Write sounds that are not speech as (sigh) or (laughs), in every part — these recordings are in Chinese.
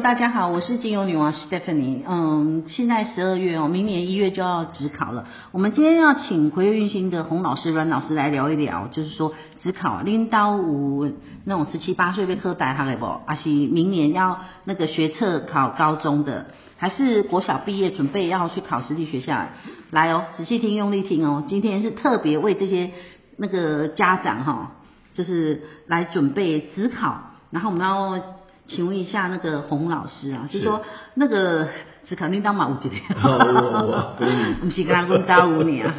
大家好，我是精油女王 Stephanie。嗯，现在十二月哦，明年一月就要指考了。我们今天要请回月运星的洪老师、阮老师来聊一聊，就是说指考领导有那种十七八岁被科大哈的不？还是明年要那个学测考高中的，还是国小毕业准备要去考私立学校？来哦，仔细听，用力听哦。今天是特别为这些那个家长哈，就是来准备指考，然后我们要。请问一下那个洪老师啊，就是说那个只考领导嘛有一个，不是跟他问到五年，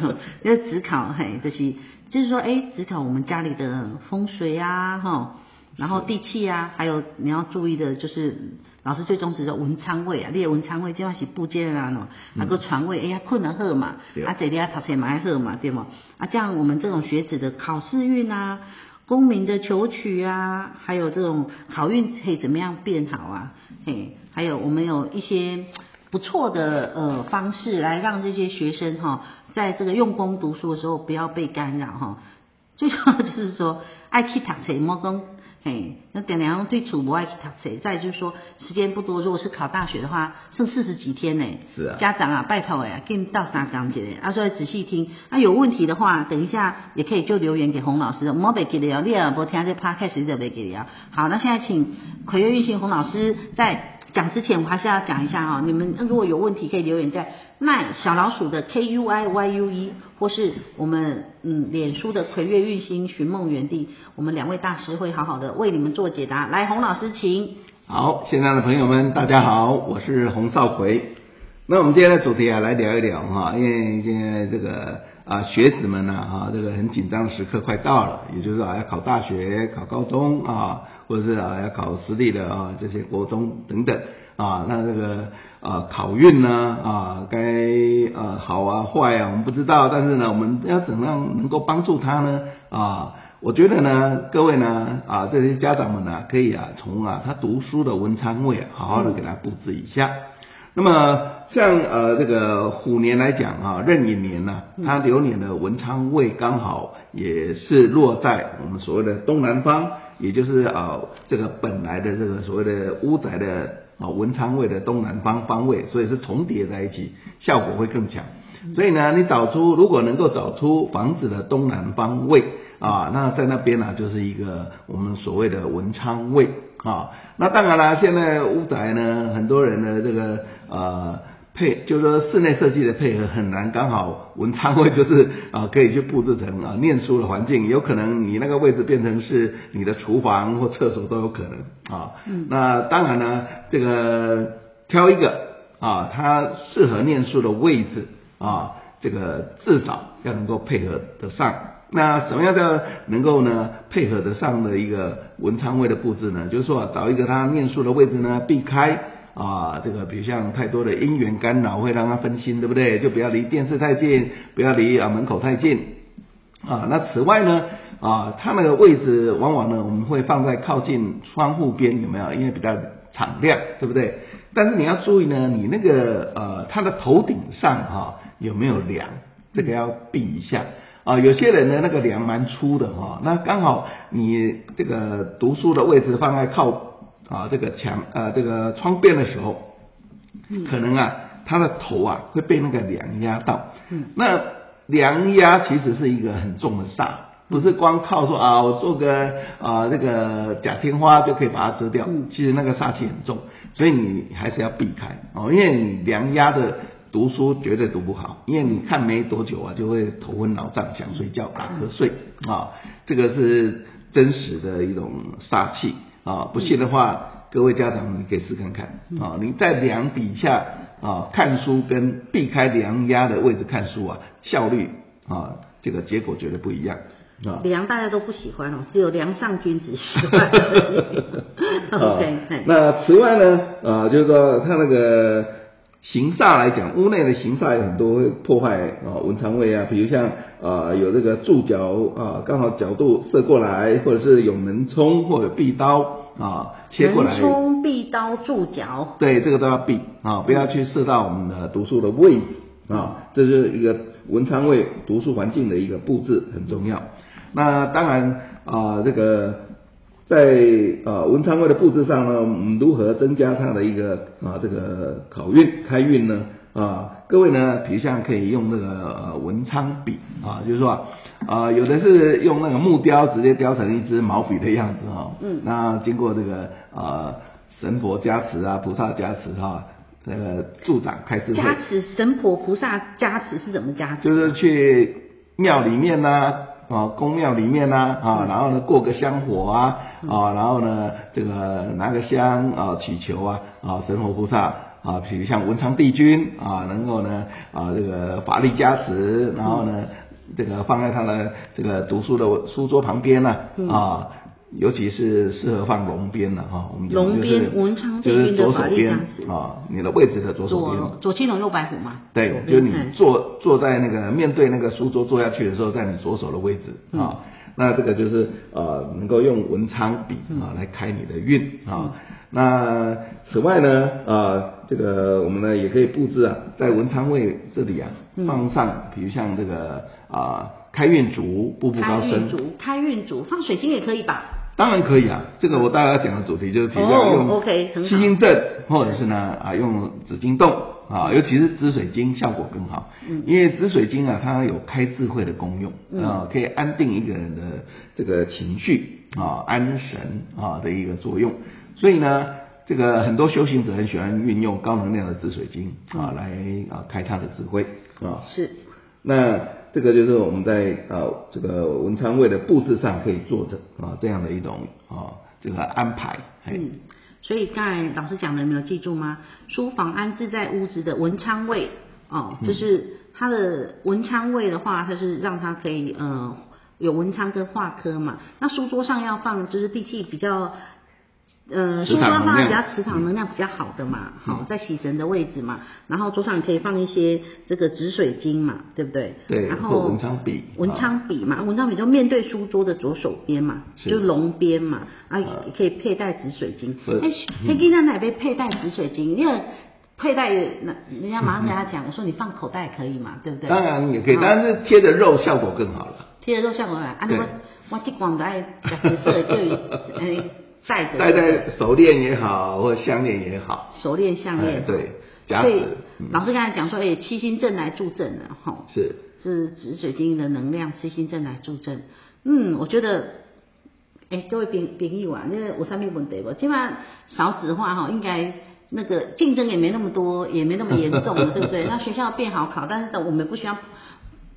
因为只考嘿，就是就是说哎，只考我们家里的风水啊，哈，然后地气啊，还有你要注意的就是老师最重视的文昌位啊，列文昌位，就要是布件啊，喏，那个床位，哎呀困得好嘛，啊这里啊读书蛮好嘛，(laughs) 对吗？啊这样我们这种学子的考试运啊。功名的求取啊，还有这种好运可以怎么样变好啊？嘿，还有我们有一些不错的呃方式来让这些学生哈，在这个用功读书的时候不要被干扰哈。最重要就是说爱去读书，莫讲。嘿，那点点对主不爱去读册，再就是说时间不多，如果是考大学的话，剩四十几天呢。是啊。家长啊，拜托哎，给你到三讲解啊，所以仔细听。啊，有问题的话，等一下也可以就留言给洪老师。我们别记得哦，你耳，不听这 podcast 就别记得哦。好，那现在请葵月运行洪老师在。讲之前我还是要讲一下哈，你们如果有问题可以留言在奈小老鼠的 K U I Y U E，或是我们嗯脸书的葵月运星寻梦园地，我们两位大师会好好的为你们做解答。来，洪老师请。好，现在的朋友们大家好，我是洪少葵。那我们今天的主题啊，来聊一聊哈，因为现在这个啊学子们呢啊，这个很紧张的时刻快到了，也就是说啊要考大学、考高中啊。或者是啊，要考实力的啊，这些国中等等啊，那这个啊考运呢啊，该呃好啊坏啊，我们不知道，但是呢，我们要怎样能够帮助他呢啊？我觉得呢，各位呢啊，这些家长们呢，可以啊，从啊他读书的文昌位，好好的给他布置一下。那么像呃这个虎年来讲啊，壬寅年呢，他流年的文昌位刚好也是落在我们所谓的东南方。也就是啊，这个本来的这个所谓的屋宅的啊文昌位的东南方方位，所以是重叠在一起，效果会更强。所以呢，你找出如果能够找出房子的东南方位啊，那在那边呢就是一个我们所谓的文昌位啊。那当然啦，现在屋宅呢，很多人的这个呃。配就是说室内设计的配合很难，刚好文昌位就是 (laughs) 啊可以去布置成啊念书的环境，有可能你那个位置变成是你的厨房或厕所都有可能啊。嗯。那当然呢，这个挑一个啊，它适合念书的位置啊，这个至少要能够配合得上。那什么样的能够呢配合得上的一个文昌位的布置呢？就是说找一个他念书的位置呢，避开。啊，这个比如像太多的因缘干扰会让他分心，对不对？就不要离电视太近，不要离啊门口太近。啊，那此外呢，啊，它那个位置往往呢，我们会放在靠近窗户边，有没有？因为比较敞亮，对不对？但是你要注意呢，你那个呃，它的头顶上哈、啊、有没有梁？这个要避一下。啊，有些人呢那个梁蛮粗的哈、啊，那刚好你这个读书的位置放在靠。啊，这个墙呃，这个窗边的时候，可能啊，他的头啊会被那个梁压到。嗯，那梁压其实是一个很重的煞，不是光靠说啊，我做个啊这个假天花就可以把它遮掉。嗯，其实那个煞气很重，所以你还是要避开哦，因为你梁压的读书绝对读不好，因为你看没多久啊，就会头昏脑胀，想睡觉，打瞌睡啊，这个是真实的一种煞气。啊，不信的话，各位家长你可以试看看啊。你在梁底下啊看书，跟避开梁压的位置看书啊，效率啊，这个结果绝对不一样啊。梁大家都不喜欢哦，只有梁上君子喜欢。(laughs) (laughs) OK，那此外呢，啊，就是说他那个形煞来讲，屋内的形煞有很多会破坏啊文昌位啊，比如像啊有这个柱角啊，刚好角度射过来，或者是有门冲或者壁刀。啊，切过来，冲壁刀柱角，对，这个都要避啊，不要去射到我们的读书的位置啊，这是一个文昌位读书环境的一个布置很重要。那当然啊，这个在啊文昌位的布置上呢，我们如何增加它的一个啊这个考运开运呢？啊，各位呢，皮相可以用那个呃文昌笔啊，就是说啊，有的是用那个木雕直接雕成一支毛笔的样子哈，嗯，那经过这个啊神佛加持啊，菩萨加持哈，那个助长开智慧。加持神婆菩萨加持是怎么加持？就是去庙里面呢，啊，宫庙里面呐，啊，然后呢过个香火啊，啊，然后呢这个拿个香啊祈求啊，啊神佛菩萨。啊，比如像文昌帝君啊，能够呢啊这个法力加持，然后呢这个放在他的这个读书的书桌旁边呢啊，尤其是适合放龙边的哈。我们龙边文昌帝君的法力加持啊，你的位置的左手边。左左青龙右白虎嘛。对，就是你坐坐在那个面对那个书桌坐下去的时候，在你左手的位置啊，那这个就是呃能够用文昌笔啊来开你的运啊。那此外呢，呃，这个我们呢也可以布置啊，在文昌位这里啊，放上，比如像这个啊、呃，开运竹，步步高升。开运竹，开运竹，放水晶也可以吧？当然可以啊，这个我大概要讲的主题就是，比如像用七星阵，或者是呢啊用紫晶洞啊，尤其是紫水晶效果更好，嗯，因为紫水晶啊它有开智慧的功用啊，可以安定一个人的这个情绪啊，安神啊的一个作用。所以呢，这个很多修行者很喜欢运用高能量的紫水晶啊，来啊开他的智慧啊。是。那这个就是我们在呃这个文昌位的布置上可以做的啊这样的一种啊这个安排。嗯。所以刚才老师讲的，你有记住吗？书房安置在屋子的文昌位哦，就是它的文昌位的话，它是让它可以呃有文昌跟化科嘛。那书桌上要放就是地气比较。呃，书桌放比较磁场能量比较好的嘛，好、嗯、在喜神的位置嘛，然后桌上你可以放一些这个紫水晶嘛，对不对？对。然后文昌笔，文昌笔嘛，文昌笔就面对书桌的左手边嘛，是就龙边嘛，啊，也可以佩戴紫水晶。哎，黑金在哪边佩戴紫水晶？因为佩戴那人家马上跟他讲，我说你放口袋可以嘛，对不对？当然也可以，但是贴着肉效果更好了。贴着肉效果好，啊，我我这广的爱紫色就哎。戴着戴在手链也好，或项链也好。手链、项链、哎，对。所以老师刚才讲说，哎，七星阵来助阵了，哈。是。是紫水晶的能量，七星阵来助阵。嗯，我觉得，哎，各位朋朋友啊，那个有啥咪问题不？起码少子化哈，应该那个竞争也没那么多，也没那么严重了，(laughs) 对不对？那学校变好考，但是我们不需要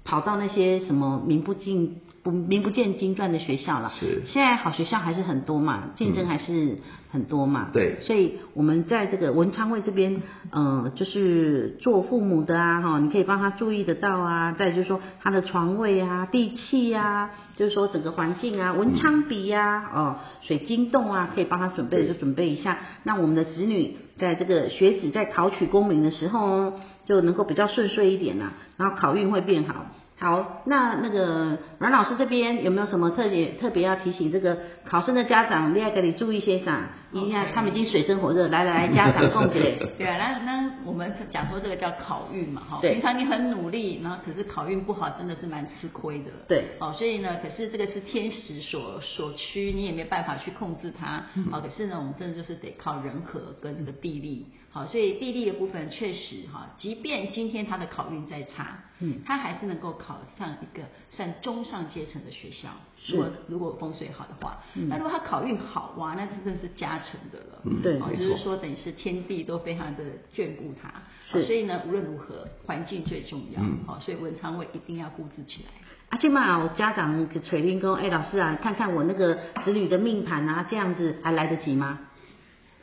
跑到那些什么名不尽。不名不见经传的学校了，是。现在好学校还是很多嘛，竞争还是很多嘛，嗯、对，所以我们在这个文昌位这边，呃，就是做父母的啊，哈，你可以帮他注意得到啊，再就是说他的床位啊、地气啊，就是说整个环境啊，文昌笔呀、啊，哦，水晶洞啊，可以帮他准备的就准备一下，让我们的子女在这个学子在考取功名的时候呢，就能够比较顺遂一点呐、啊，然后考运会变好。好，那那个阮老师这边有没有什么特别特别要提醒这个考生的家长，你要给你注意些啥？你看他们已经水深火热，来来来，家长 (laughs) 共起来。对啊，那那我们是讲说这个叫考运嘛，哈。平常你很努力，然后可是考运不好，真的是蛮吃亏的。对。哦，所以呢，可是这个是天时所所趋，你也没办法去控制它。(laughs) 哦。可是呢，我们真的就是得靠人和跟这个地利。好，所以地利的部分确实哈，即便今天他的考运再差，嗯，他还是能够考上一个算中上阶层的学校。如果如果风水好的话，那如果他考运好哇，那真的是加成的了。嗯，对，就是说等于是天地都非常的眷顾他。是，所以呢，无论如何，环境最重要。好，所以文昌位一定要布置起来。啊，起码我家长垂林公，哎，老师啊，看看我那个子女的命盘啊，这样子还来得及吗？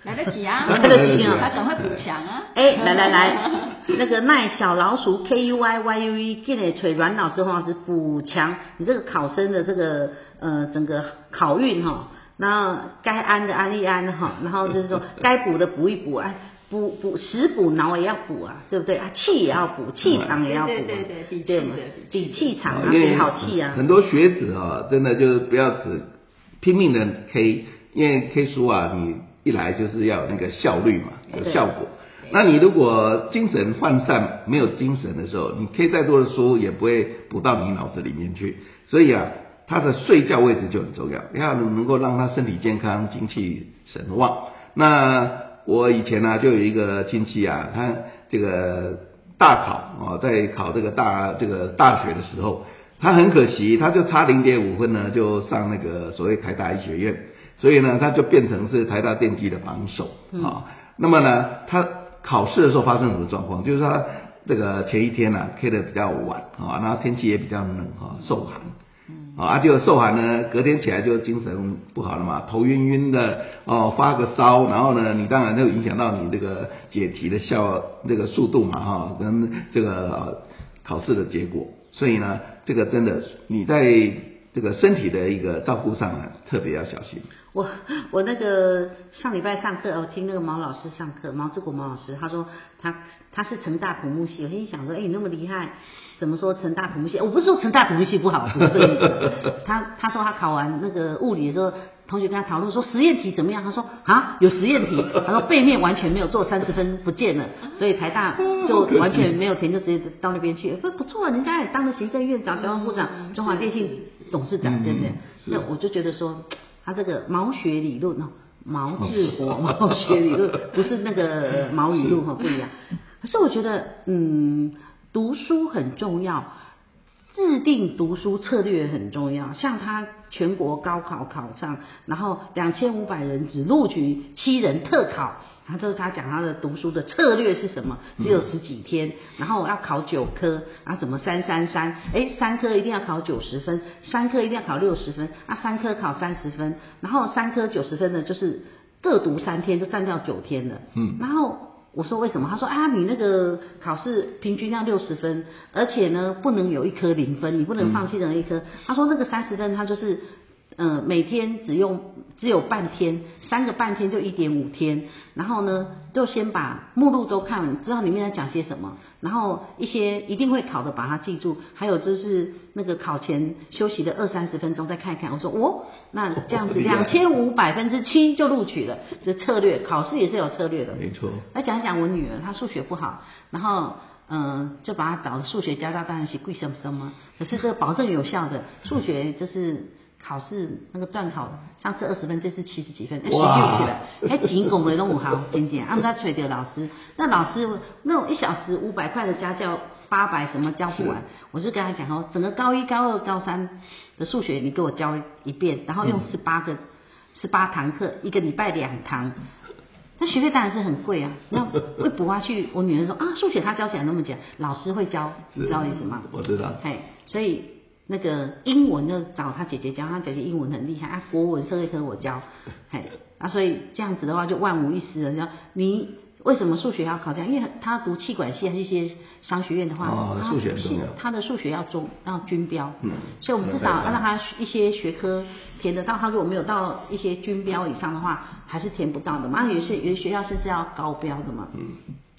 来得及啊，(laughs) 来得及啊，他赶快补强啊！哎，来来来，(laughs) 那个卖小老鼠 K U Y Y U E，进来锤阮老师黄老师补强你这个考生的这个呃整个考运哈，然后该安的安一安哈，然后就是说 (laughs) 该补的补一补啊，补补食补脑也要补啊，对不对啊？气也要补，气场也要补，对对对，对嘛，补气场啊，补好气啊。很多学子啊，真的就是不要只拼命的 K，因为 K 书啊，你。一来就是要有那个效率嘛，有效果。那你如果精神涣散，没有精神的时候，你 K 再多的书也不会补到你脑子里面去。所以啊，他的睡觉位置就很重要，要能够让他身体健康、精气神旺。那我以前呢、啊，就有一个亲戚啊，他这个大考啊，在考这个大这个大学的时候，他很可惜，他就差零点五分呢，就上那个所谓台大医学院，所以呢，他就变成是台大电机的榜首啊。嗯、那么呢，他考试的时候发生什么状况？就是他这个前一天呢、啊，K 的比较晚啊，然后天气也比较冷啊，受寒。啊，就受寒呢，隔天起来就精神不好了嘛，头晕晕的，哦，发个烧，然后呢，你当然就影响到你这个解题的效，这个速度嘛，哈，跟这个考试的结果，所以呢，这个真的你在这个身体的一个照顾上呢，特别要小心。我我那个上礼拜上课，我听那个毛老师上课，毛志国毛老师，他说他他是成大土木系，我心里想说，哎，你那么厉害，怎么说成大土木系？我不是说成大土木系不好，不是。他 (laughs) 他说他考完那个物理的时候，同学跟他讨论说实验题怎么样？他说啊有实验题，他说背面完全没有做，三十分不见了，所以台大就完全没有填，就直接到那边去。说不错，人家也当了行政院长、交通部长、中华电信董事长，对不对？那我就觉得说。(tsk) 他这个毛学理论哦，毛治国毛学理论不是那个 (laughs) 毛语录哈，不一样。可是我觉得，嗯，读书很重要。制定读书策略很重要，像他全国高考考上，然后两千五百人只录取七人特考，他就是他讲他的读书的策略是什么？只有十几天，然后要考九科，然后怎么三三三？哎，三科一定要考九十分，三科一定要考六十分，啊，三科考三十分，然后三科九十分的，就是各读三天，就占掉九天了。嗯，然后。我说为什么？他说啊，你那个考试平均要六十分，而且呢不能有一科零分，你不能放弃任何一科。他说那个三十分，他就是。嗯，每天只用只有半天，三个半天就一点五天，然后呢，就先把目录都看了，知道里面在讲些什么，然后一些一定会考的把它记住，还有就是那个考前休息的二三十分钟再看一看。我说哦，那这样子两千五百分之七就录取了，这策略考试也是有策略的。没错。来讲一讲我女儿，她数学不好，然后嗯，就把她找数学家教，当然是贵生生嘛，可是这个保证有效的数学就是。考试那个段考，上次二十分，这次七十几分，哎，学溜起来，还紧拱的都五毫，真正，啊，他吹掉老师，那老师那种一小时五百块的家教，八百什么教不完，我就跟他讲哦，整个高一、高二、高三的数学你给我教一遍，然后用十八个十八堂课，一个礼拜两堂，那学费当然是很贵啊，那会补啊去。我女儿说啊，数学她教起来那么简单，老师会教，你知道意思吗？我知道，嘿，所以。那个英文就找他姐姐教，他姐姐英文很厉害啊。国文、社会科我教，嘿，啊，所以这样子的话就万无一失了。像你为什么数学要考这样？因为他读气管系还是一些商学院的话，哦，数学重要，他的数学要中要均标，嗯，所以我们至少要让他一些学科填得到。他如果没有到一些均标以上的话，还是填不到的嘛。有些有些学校是是要高标的嘛，嗯，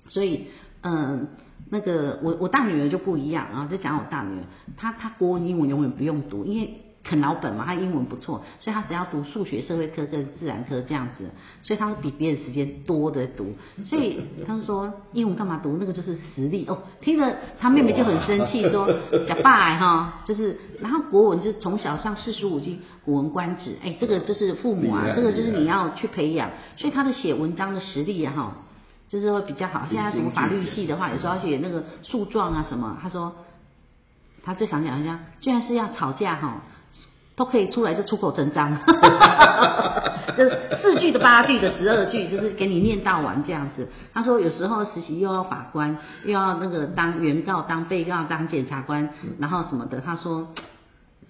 所以嗯。那个我我大女儿就不一样啊，就讲我大女儿，她她国文英文永远不用读，因为啃老本嘛，她英文不错，所以她只要读数学、社会科跟自然科这样子，所以她会比别人时间多的读，所以她是说英文干嘛读？那个就是实力哦。听着她妹妹就很生气说假爸哈，就是然后国文就是从小上四书五经、古文观止，哎，这个就是父母啊，这个就是你要去培养，所以她的写文章的实力啊哈。就是会比较好。现在什么法律系的话，有时候要写那个诉状啊什么。他说，他最常讲一下，居然是要吵架哈，都可以出来就出口成章，(laughs) 就是四句的八句的十二句，就是给你念到完这样子。他说有时候实习又要法官，又要那个当原告、当被告、当检察官，然后什么的。他说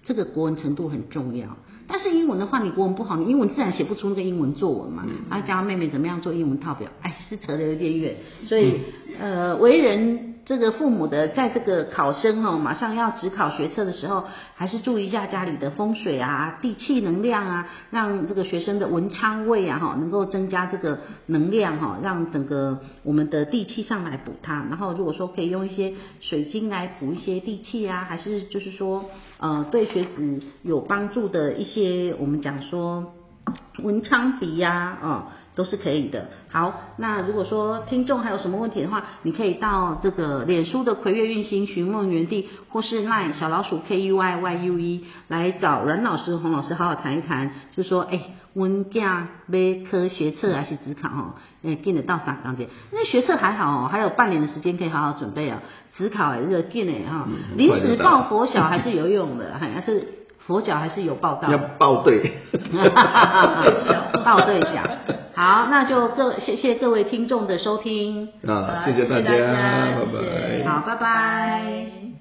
这个国文程度很重要。但是英文的话，你国文不好，你英文自然写不出那个英文作文嘛。然后教妹妹怎么样做英文套表，哎，是扯得有点远。所以，呃，为人这个父母的，在这个考生哈，马上要指考学测的时候，还是注意一下家里的风水啊、地气能量啊，让这个学生的文昌位啊哈，能够增加这个能量哈，让整个我们的地气上来补它。然后如果说可以用一些水晶来补一些地气啊，还是就是说。呃，对学子有帮助的一些，我们讲说文昌笔呀，啊、都是可以的。好，那如果说听众还有什么问题的话，你可以到这个脸书的葵月运行寻梦园地，或是 LINE 小老鼠 K U Y Y U E 来找阮老师、洪老师好好谈一谈，就说哎，温家杯科学测还是职考哦，哎，进得到啥钢节？那学测还好哦，还有半年的时间可以好好准备啊。职考哎，这个进哎哈，临时抱佛脚还是有用的，还是佛脚还是有报到。要抱对，(laughs) (laughs) 抱对脚。好，那就各谢谢各位听众的收听。啊，谢谢大家，谢谢大家，拜拜。谢谢。好，拜拜。